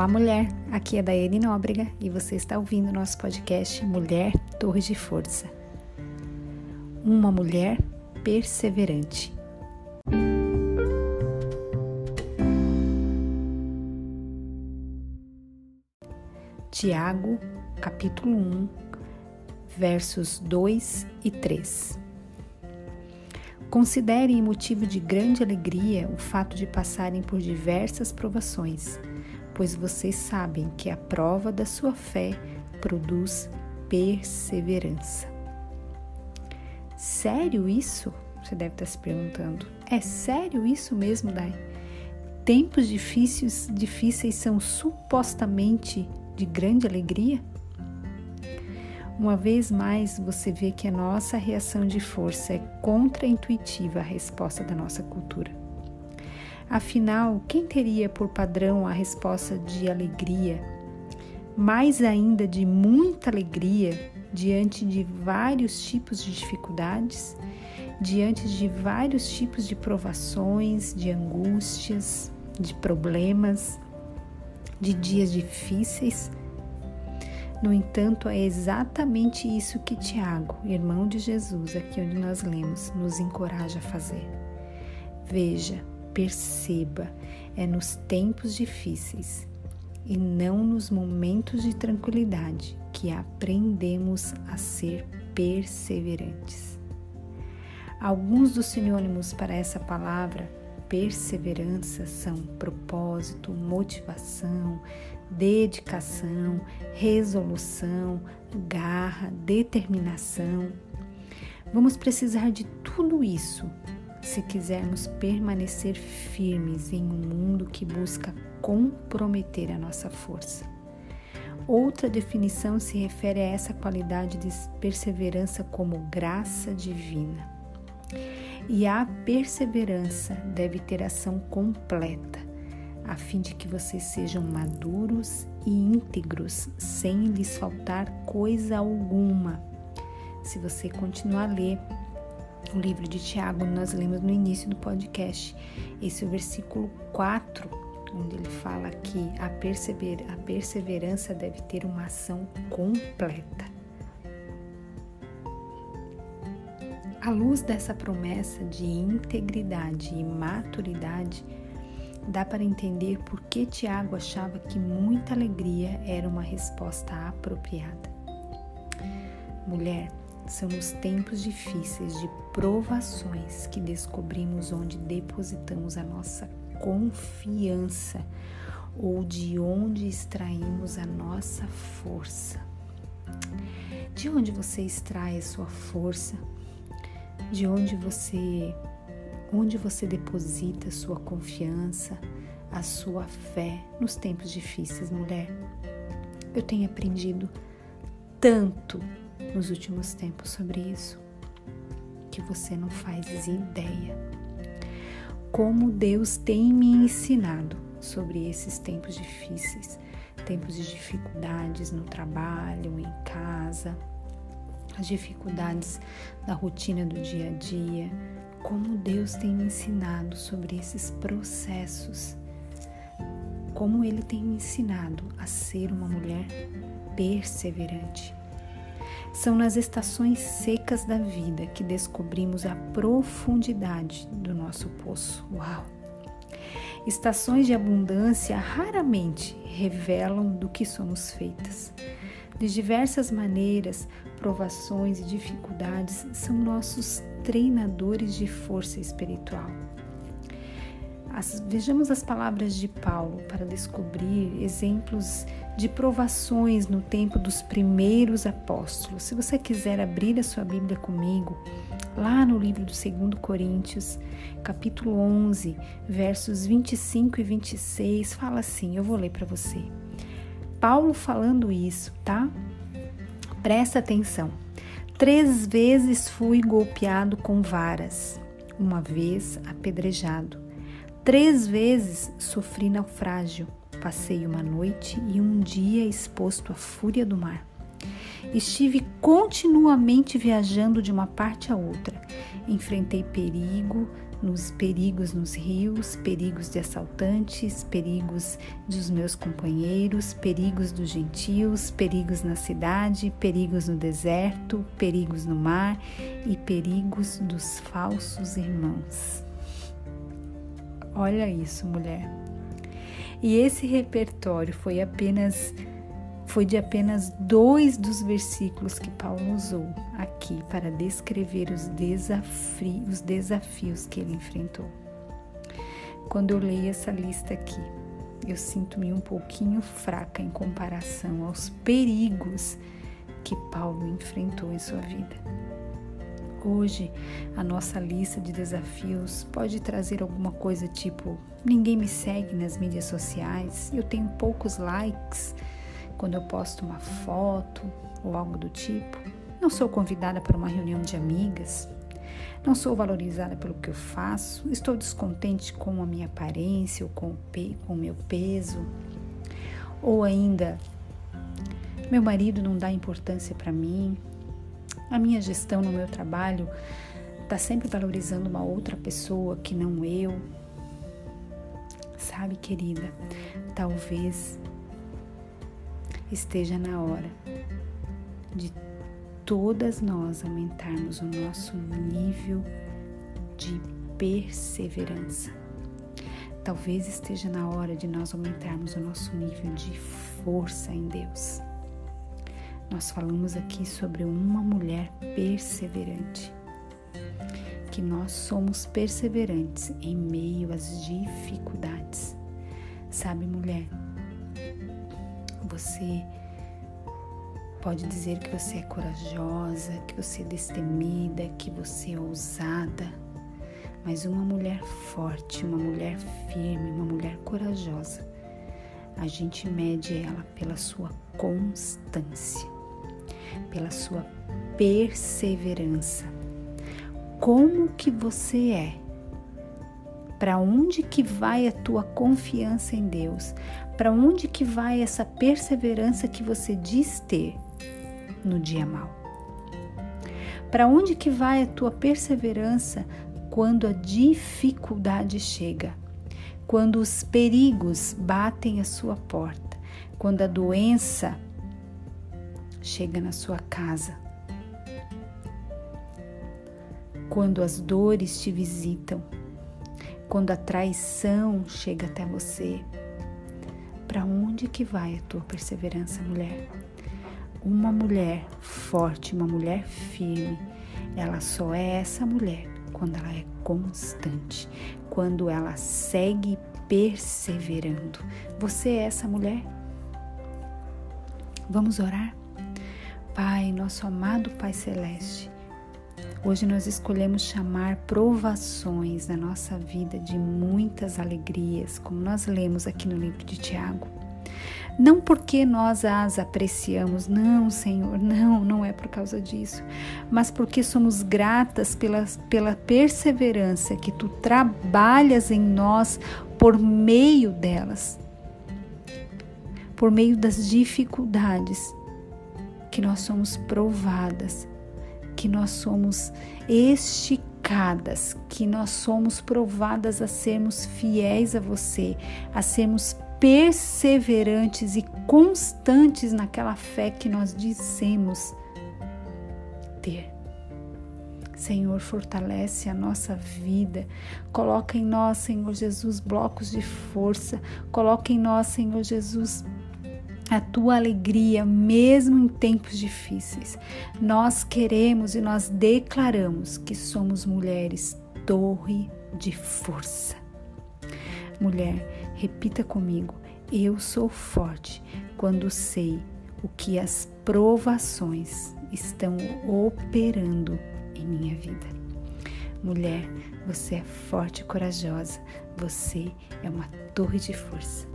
Olá, mulher. Aqui é Daiane Nóbrega e você está ouvindo nosso podcast Mulher Torre de Força. Uma mulher perseverante. Tiago, capítulo 1, versos 2 e 3. Considerem motivo de grande alegria o fato de passarem por diversas provações pois vocês sabem que a prova da sua fé produz perseverança. Sério isso? Você deve estar se perguntando. É sério isso mesmo, Dai? Tempos difíceis, difíceis são supostamente de grande alegria? Uma vez mais, você vê que a nossa reação de força é contra-intuitiva à resposta da nossa cultura. Afinal, quem teria por padrão a resposta de alegria, mais ainda de muita alegria, diante de vários tipos de dificuldades, diante de vários tipos de provações, de angústias, de problemas, de dias difíceis? No entanto, é exatamente isso que Tiago, irmão de Jesus, aqui onde nós lemos, nos encoraja a fazer. Veja, Perceba, é nos tempos difíceis e não nos momentos de tranquilidade que aprendemos a ser perseverantes. Alguns dos sinônimos para essa palavra perseverança são propósito, motivação, dedicação, resolução, garra, determinação. Vamos precisar de tudo isso se quisermos permanecer firmes em um mundo que busca comprometer a nossa força. Outra definição se refere a essa qualidade de perseverança como graça divina. E a perseverança deve ter ação completa, a fim de que vocês sejam maduros e íntegros, sem lhes faltar coisa alguma. Se você continuar a ler o livro de Tiago, nós lemos no início do podcast. Esse é o versículo 4, onde ele fala que a, a perseverança deve ter uma ação completa. À luz dessa promessa de integridade e maturidade, dá para entender por que Tiago achava que muita alegria era uma resposta apropriada. Mulher, são nos tempos difíceis de provações que descobrimos onde depositamos a nossa confiança ou de onde extraímos a nossa força. De onde você extrai a sua força? De onde você onde você deposita a sua confiança, a sua fé nos tempos difíceis, mulher? Eu tenho aprendido tanto nos últimos tempos sobre isso que você não faz ideia. Como Deus tem me ensinado sobre esses tempos difíceis, tempos de dificuldades no trabalho, em casa, as dificuldades da rotina do dia a dia, como Deus tem me ensinado sobre esses processos, como Ele tem me ensinado a ser uma mulher perseverante, são nas estações secas da vida que descobrimos a profundidade do nosso poço. Uau! Estações de abundância raramente revelam do que somos feitas. De diversas maneiras, provações e dificuldades são nossos treinadores de força espiritual. As, vejamos as palavras de Paulo para descobrir exemplos de provações no tempo dos primeiros apóstolos. Se você quiser abrir a sua Bíblia comigo, lá no livro do 2 Coríntios, capítulo 11, versos 25 e 26, fala assim: eu vou ler para você. Paulo falando isso, tá? Presta atenção. Três vezes fui golpeado com varas, uma vez apedrejado Três vezes sofri naufrágio, passei uma noite e um dia exposto à fúria do mar. Estive continuamente viajando de uma parte a outra. Enfrentei perigo, nos perigos nos rios, perigos de assaltantes, perigos dos meus companheiros, perigos dos gentios, perigos na cidade, perigos no deserto, perigos no mar e perigos dos falsos irmãos. Olha isso, mulher. E esse repertório foi apenas foi de apenas dois dos versículos que Paulo usou aqui para descrever os, os desafios que ele enfrentou. Quando eu leio essa lista aqui, eu sinto-me um pouquinho fraca em comparação aos perigos que Paulo enfrentou em sua vida. Hoje, a nossa lista de desafios pode trazer alguma coisa tipo: ninguém me segue nas mídias sociais, eu tenho poucos likes quando eu posto uma foto ou algo do tipo. Não sou convidada para uma reunião de amigas. Não sou valorizada pelo que eu faço. Estou descontente com a minha aparência ou com o, pe com o meu peso. Ou ainda, meu marido não dá importância para mim. A minha gestão no meu trabalho está sempre valorizando uma outra pessoa que não eu. Sabe, querida, talvez esteja na hora de todas nós aumentarmos o nosso nível de perseverança. Talvez esteja na hora de nós aumentarmos o nosso nível de força em Deus. Nós falamos aqui sobre uma mulher perseverante. Que nós somos perseverantes em meio às dificuldades. Sabe, mulher, você pode dizer que você é corajosa, que você é destemida, que você é ousada, mas uma mulher forte, uma mulher firme, uma mulher corajosa, a gente mede ela pela sua constância, pela sua perseverança. Como que você é? Para onde que vai a tua confiança em Deus? Para onde que vai essa perseverança que você diz ter no dia mal? Para onde que vai a tua perseverança quando a dificuldade chega? Quando os perigos batem a sua porta? Quando a doença chega na sua casa? Quando as dores te visitam? Quando a traição chega até você? Para onde que vai a tua perseverança, mulher? Uma mulher forte, uma mulher firme, ela só é essa mulher quando ela é constante, quando ela segue perseverando. Você é essa mulher? Vamos orar? Pai, nosso amado Pai Celeste, Hoje nós escolhemos chamar provações na nossa vida de muitas alegrias, como nós lemos aqui no livro de Tiago. Não porque nós as apreciamos, não, Senhor, não, não é por causa disso, mas porque somos gratas pela, pela perseverança que tu trabalhas em nós por meio delas, por meio das dificuldades que nós somos provadas que nós somos esticadas, que nós somos provadas a sermos fiéis a você, a sermos perseverantes e constantes naquela fé que nós dizemos ter. Senhor, fortalece a nossa vida. Coloca em nós, Senhor Jesus, blocos de força. Coloca em nós, Senhor Jesus, a tua alegria, mesmo em tempos difíceis. Nós queremos e nós declaramos que somos mulheres torre de força. Mulher, repita comigo: eu sou forte quando sei o que as provações estão operando em minha vida. Mulher, você é forte e corajosa, você é uma torre de força.